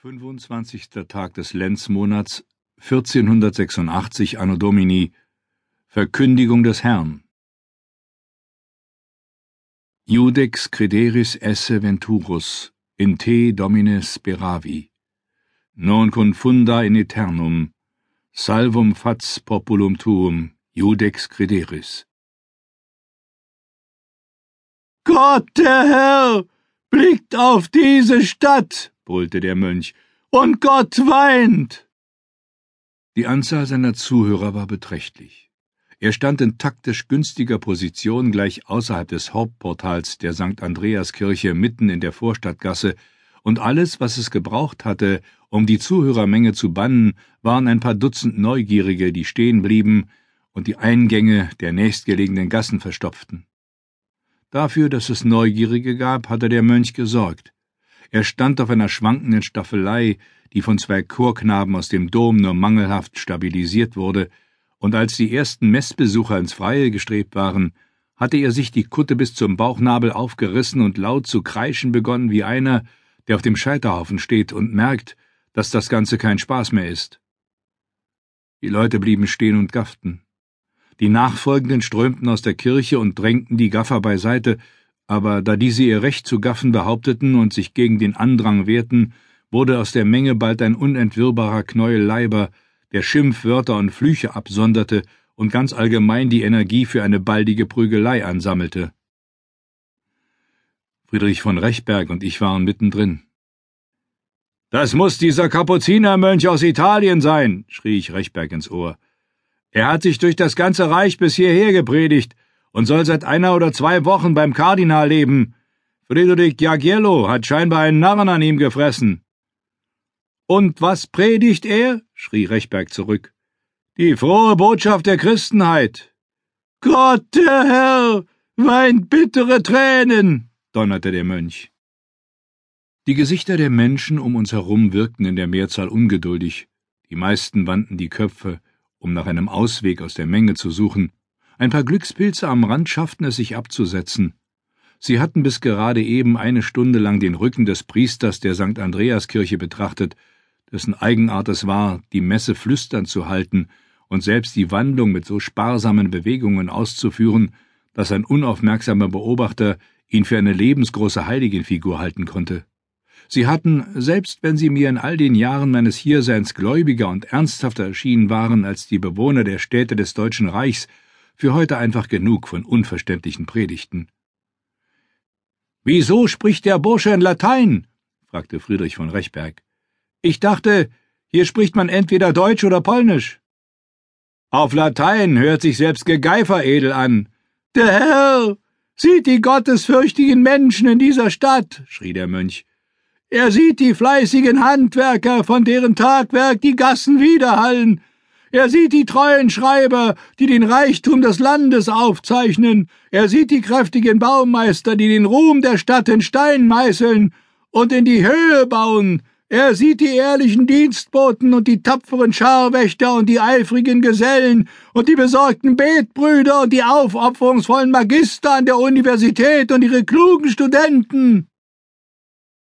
25. Tag des Lenzmonats 1486 Anno Domini Verkündigung des Herrn. Judex crederis esse venturus in te domine speravi. Non confunda in aeternum salvum fats populum tuum Judex crederis. Gott der Herr blickt auf diese Stadt brüllte der Mönch, und Gott weint. Die Anzahl seiner Zuhörer war beträchtlich. Er stand in taktisch günstiger Position gleich außerhalb des Hauptportals der St. Andreaskirche mitten in der Vorstadtgasse, und alles, was es gebraucht hatte, um die Zuhörermenge zu bannen, waren ein paar Dutzend Neugierige, die stehen blieben und die Eingänge der nächstgelegenen Gassen verstopften. Dafür, dass es Neugierige gab, hatte der Mönch gesorgt. Er stand auf einer schwankenden Staffelei, die von zwei Chorknaben aus dem Dom nur mangelhaft stabilisiert wurde, und als die ersten Messbesucher ins Freie gestrebt waren, hatte er sich die Kutte bis zum Bauchnabel aufgerissen und laut zu kreischen begonnen wie einer, der auf dem Scheiterhaufen steht und merkt, dass das Ganze kein Spaß mehr ist. Die Leute blieben stehen und gafften. Die Nachfolgenden strömten aus der Kirche und drängten die Gaffer beiseite, aber da diese ihr Recht zu gaffen behaupteten und sich gegen den Andrang wehrten, wurde aus der Menge bald ein unentwirrbarer Knäuel Leiber, der Schimpfwörter und Flüche absonderte und ganz allgemein die Energie für eine baldige Prügelei ansammelte. Friedrich von Rechberg und ich waren mittendrin. Das muss dieser Kapuzinermönch aus Italien sein, schrie ich Rechberg ins Ohr. Er hat sich durch das ganze Reich bis hierher gepredigt, und soll seit einer oder zwei Wochen beim Kardinal leben. Friedrich Jagiello hat scheinbar einen Narren an ihm gefressen. Und was predigt er? schrie Rechberg zurück. Die frohe Botschaft der Christenheit. Gott der Herr weint bittere Tränen, donnerte der Mönch. Die Gesichter der Menschen um uns herum wirkten in der Mehrzahl ungeduldig. Die meisten wandten die Köpfe, um nach einem Ausweg aus der Menge zu suchen. Ein paar Glückspilze am Rand schafften es sich abzusetzen. Sie hatten bis gerade eben eine Stunde lang den Rücken des Priesters der St. Andreaskirche betrachtet, dessen Eigenart es war, die Messe flüsternd zu halten und selbst die Wandlung mit so sparsamen Bewegungen auszuführen, dass ein unaufmerksamer Beobachter ihn für eine lebensgroße Heiligenfigur halten konnte. Sie hatten, selbst wenn sie mir in all den Jahren meines Hierseins gläubiger und ernsthafter erschienen waren als die Bewohner der Städte des Deutschen Reichs, für heute einfach genug von unverständlichen Predigten. Wieso spricht der Bursche in Latein? fragte Friedrich von Rechberg. Ich dachte, hier spricht man entweder Deutsch oder Polnisch. Auf Latein hört sich selbst Gegeifer edel an. Der Herr sieht die gottesfürchtigen Menschen in dieser Stadt, schrie der Mönch. Er sieht die fleißigen Handwerker, von deren Tagwerk die Gassen widerhallen, er sieht die treuen Schreiber, die den Reichtum des Landes aufzeichnen. Er sieht die kräftigen Baumeister, die den Ruhm der Stadt in Stein meißeln und in die Höhe bauen. Er sieht die ehrlichen Dienstboten und die tapferen Scharwächter und die eifrigen Gesellen und die besorgten Betbrüder und die aufopferungsvollen Magister an der Universität und ihre klugen Studenten.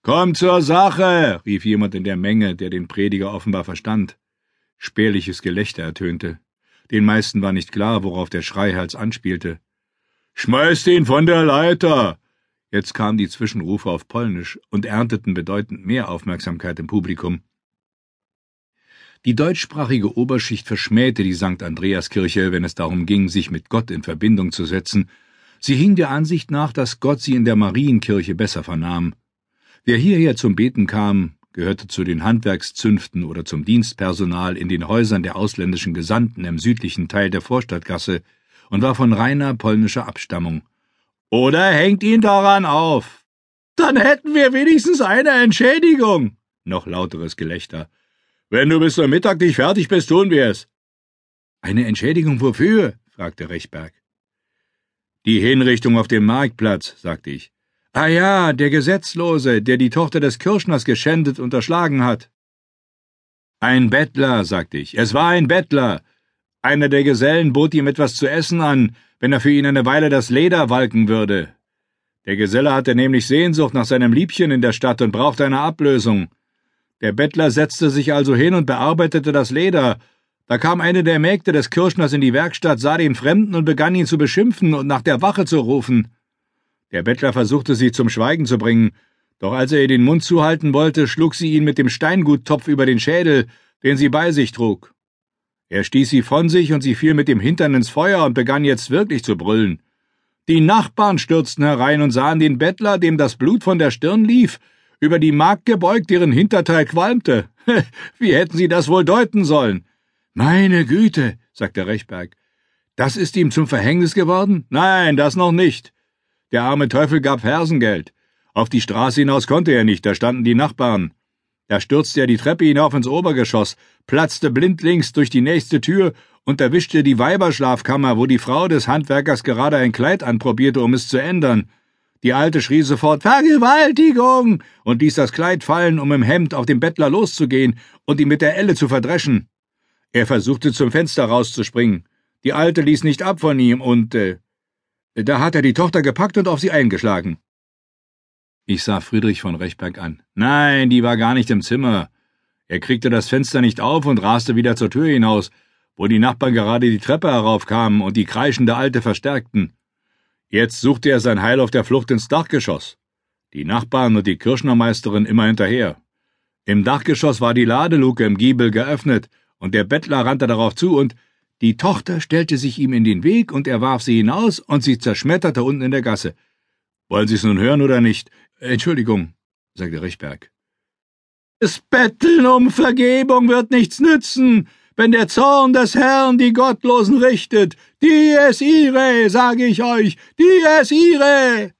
Komm zur Sache, rief jemand in der Menge, der den Prediger offenbar verstand. Spärliches Gelächter ertönte. Den meisten war nicht klar, worauf der Schreihals anspielte. Schmeißt ihn von der Leiter! Jetzt kamen die Zwischenrufe auf Polnisch und ernteten bedeutend mehr Aufmerksamkeit im Publikum. Die deutschsprachige Oberschicht verschmähte die St. Andreaskirche, wenn es darum ging, sich mit Gott in Verbindung zu setzen. Sie hing der Ansicht nach, dass Gott sie in der Marienkirche besser vernahm. Wer hierher zum Beten kam, gehörte zu den Handwerkszünften oder zum Dienstpersonal in den Häusern der ausländischen Gesandten im südlichen Teil der Vorstadtgasse und war von reiner polnischer Abstammung. Oder hängt ihn daran auf. Dann hätten wir wenigstens eine Entschädigung. Noch lauteres Gelächter. Wenn du bis zum Mittag nicht fertig bist, tun wir es. Eine Entschädigung wofür? fragte Rechberg. Die Hinrichtung auf dem Marktplatz, sagte ich. Ah ja, der Gesetzlose, der die Tochter des Kirschners geschändet und erschlagen hat. Ein Bettler, sagte ich. Es war ein Bettler. Einer der Gesellen bot ihm etwas zu essen an, wenn er für ihn eine Weile das Leder walken würde. Der Geselle hatte nämlich Sehnsucht nach seinem Liebchen in der Stadt und brauchte eine Ablösung. Der Bettler setzte sich also hin und bearbeitete das Leder. Da kam eine der Mägde des Kirschners in die Werkstatt, sah den Fremden und begann ihn zu beschimpfen und nach der Wache zu rufen. Der Bettler versuchte sie zum Schweigen zu bringen, doch als er ihr den Mund zuhalten wollte, schlug sie ihn mit dem Steinguttopf über den Schädel, den sie bei sich trug. Er stieß sie von sich und sie fiel mit dem Hintern ins Feuer und begann jetzt wirklich zu brüllen. Die Nachbarn stürzten herein und sahen den Bettler, dem das Blut von der Stirn lief, über die Magd gebeugt, deren Hinterteil qualmte. Wie hätten sie das wohl deuten sollen? Meine Güte, sagte Rechberg. Das ist ihm zum Verhängnis geworden? Nein, das noch nicht. Der arme Teufel gab Fersengeld. Auf die Straße hinaus konnte er nicht, da standen die Nachbarn. Da stürzte er die Treppe hinauf ins Obergeschoss, platzte blindlings durch die nächste Tür und erwischte die Weiberschlafkammer, wo die Frau des Handwerkers gerade ein Kleid anprobierte, um es zu ändern. Die Alte schrie sofort Vergewaltigung und ließ das Kleid fallen, um im Hemd auf den Bettler loszugehen und ihn mit der Elle zu verdreschen. Er versuchte zum Fenster rauszuspringen. Die Alte ließ nicht ab von ihm und äh, da hat er die Tochter gepackt und auf sie eingeschlagen. Ich sah Friedrich von Rechberg an. Nein, die war gar nicht im Zimmer. Er kriegte das Fenster nicht auf und raste wieder zur Tür hinaus, wo die Nachbarn gerade die Treppe heraufkamen und die kreischende Alte verstärkten. Jetzt suchte er sein Heil auf der Flucht ins Dachgeschoss. Die Nachbarn und die Kirschnermeisterin immer hinterher. Im Dachgeschoss war die Ladeluke im Giebel geöffnet, und der Bettler rannte darauf zu, und die Tochter stellte sich ihm in den Weg, und er warf sie hinaus, und sie zerschmetterte unten in der Gasse. Wollen Sie's nun hören oder nicht? Entschuldigung, sagte Richberg. Das Betteln um Vergebung wird nichts nützen, wenn der Zorn des Herrn die Gottlosen richtet. Die es ire, sage ich euch, die es ire.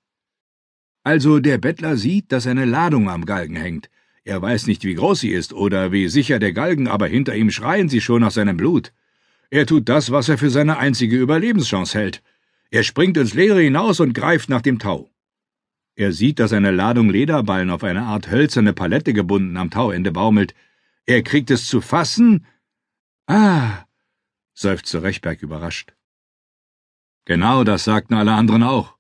Also der Bettler sieht, dass eine Ladung am Galgen hängt. Er weiß nicht, wie groß sie ist oder wie sicher der Galgen, aber hinter ihm schreien sie schon nach seinem Blut. Er tut das, was er für seine einzige Überlebenschance hält. Er springt ins Leere hinaus und greift nach dem Tau. Er sieht, dass eine Ladung Lederballen auf eine Art hölzerne Palette gebunden am Tauende baumelt. Er kriegt es zu fassen. Ah, seufzte Rechberg überrascht. Genau, das sagten alle anderen auch.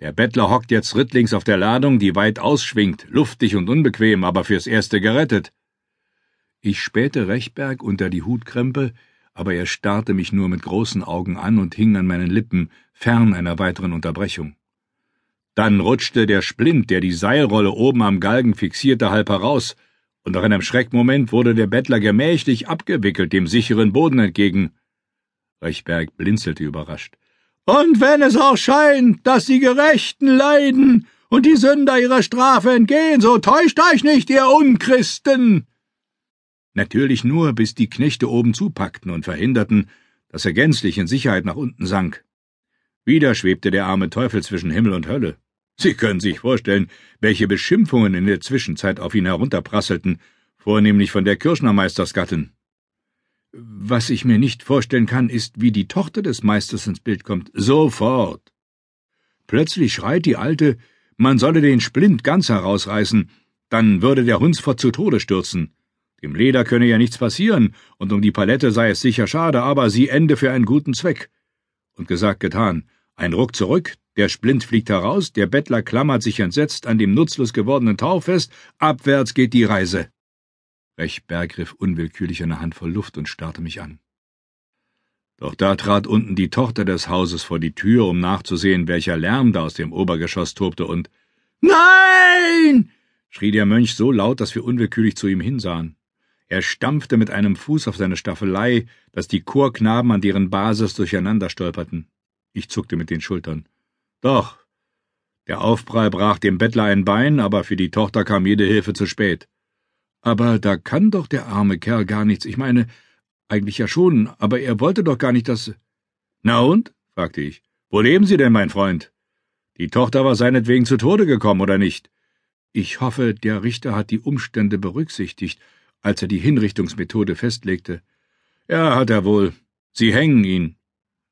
Der Bettler hockt jetzt rittlings auf der Ladung, die weit ausschwingt, luftig und unbequem, aber fürs Erste gerettet. Ich spähte Rechberg unter die Hutkrempe, aber er starrte mich nur mit großen Augen an und hing an meinen Lippen, fern einer weiteren Unterbrechung. Dann rutschte der Splint, der die Seilrolle oben am Galgen fixierte, halb heraus, und nach einem Schreckmoment wurde der Bettler gemächlich abgewickelt dem sicheren Boden entgegen. Rechberg blinzelte überrascht. Und wenn es auch scheint, dass die Gerechten leiden und die Sünder ihrer Strafe entgehen, so täuscht euch nicht, ihr Unchristen! Natürlich nur, bis die Knechte oben zupackten und verhinderten, dass er gänzlich in Sicherheit nach unten sank. Wieder schwebte der arme Teufel zwischen Himmel und Hölle. Sie können sich vorstellen, welche Beschimpfungen in der Zwischenzeit auf ihn herunterprasselten, vornehmlich von der Kirschnermeistersgattin. Was ich mir nicht vorstellen kann, ist, wie die Tochter des Meisters ins Bild kommt. Sofort. Plötzlich schreit die Alte, man solle den Splint ganz herausreißen, dann würde der Hunsfort zu Tode stürzen. Dem Leder könne ja nichts passieren, und um die Palette sei es sicher schade, aber sie ende für einen guten Zweck. Und gesagt, getan. Ein Ruck zurück, der Splint fliegt heraus, der Bettler klammert sich entsetzt an dem nutzlos gewordenen Tau fest, abwärts geht die Reise. Rechberg griff unwillkürlich eine Handvoll Luft und starrte mich an. Doch da trat unten die Tochter des Hauses vor die Tür, um nachzusehen, welcher Lärm da aus dem Obergeschoss tobte, und Nein! schrie der Mönch so laut, dass wir unwillkürlich zu ihm hinsahen. Er stampfte mit einem Fuß auf seine Staffelei, dass die Chorknaben an deren Basis durcheinander stolperten. Ich zuckte mit den Schultern. Doch. Der Aufprall brach dem Bettler ein Bein, aber für die Tochter kam jede Hilfe zu spät. Aber da kann doch der arme Kerl gar nichts. Ich meine, eigentlich ja schon, aber er wollte doch gar nicht, dass. Na und? fragte ich. Wo leben Sie denn, mein Freund? Die Tochter war seinetwegen zu Tode gekommen, oder nicht? Ich hoffe, der Richter hat die Umstände berücksichtigt, als er die Hinrichtungsmethode festlegte. Ja, hat er wohl. Sie hängen ihn.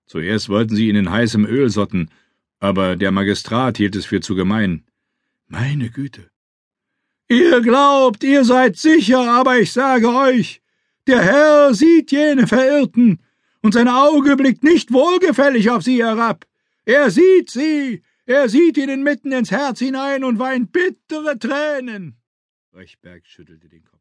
Zuerst wollten sie ihn in heißem Öl sotten, aber der Magistrat hielt es für zu gemein. Meine Güte. Ihr glaubt, ihr seid sicher, aber ich sage euch, der Herr sieht jene Verirrten, und sein Auge blickt nicht wohlgefällig auf sie herab. Er sieht sie, er sieht ihnen mitten ins Herz hinein und weint bittere Tränen. Rechberg schüttelte den Kopf.